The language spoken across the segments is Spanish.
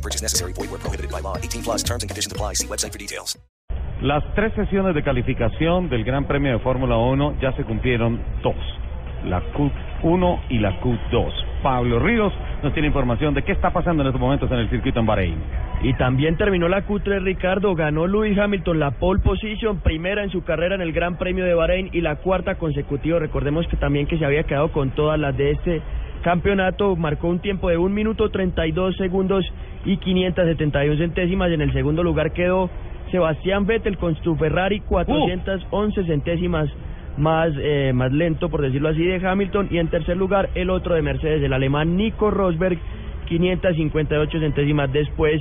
No purchase necessary. Void where prohibited by law. 18 plus terms and conditions apply. See website for details. Las tres sesiones de calificación del Gran Premio de Fórmula 1 ya se cumplieron dos. La Q1 y la Q2. Pablo Ríos nos tiene información de qué está pasando en estos momentos en el circuito en Bahrein. Y también terminó la Q3 Ricardo, ganó Lewis Hamilton la pole position, primera en su carrera en el Gran Premio de Bahrein y la cuarta consecutiva. Recordemos que también que se había quedado con todas las de este campeonato, marcó un tiempo de 1 minuto 32 segundos y 571 centésimas. En el segundo lugar quedó Sebastián Vettel con su Ferrari 411 centésimas más, eh, más lento, por decirlo así, de Hamilton. Y en tercer lugar, el otro de Mercedes, el alemán Nico Rosberg, 558 centésimas después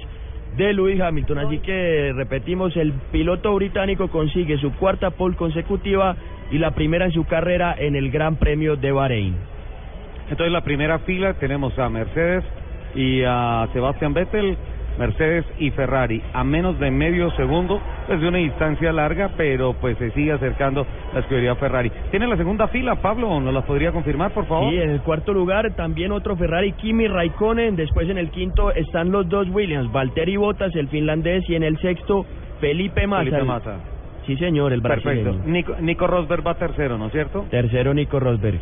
de Lewis Hamilton. Así que repetimos, el piloto británico consigue su cuarta pole consecutiva y la primera en su carrera en el Gran Premio de Bahrein. Entonces, la primera fila tenemos a Mercedes y a Sebastián Vettel, Mercedes y Ferrari, a menos de medio segundo, desde una distancia larga, pero pues se sigue acercando la escudería Ferrari. ¿Tiene la segunda fila, Pablo? ¿Nos la podría confirmar, por favor? Y en el cuarto lugar también otro Ferrari, Kimi Raikkonen. Después en el quinto están los dos Williams, Valtteri Bottas, el finlandés, y en el sexto Felipe Massa. Felipe el- Massa. Sí, señor, el brasileño. Perfecto. Nico, Nico Rosberg va tercero, ¿no es cierto? Tercero Nico Rosberg.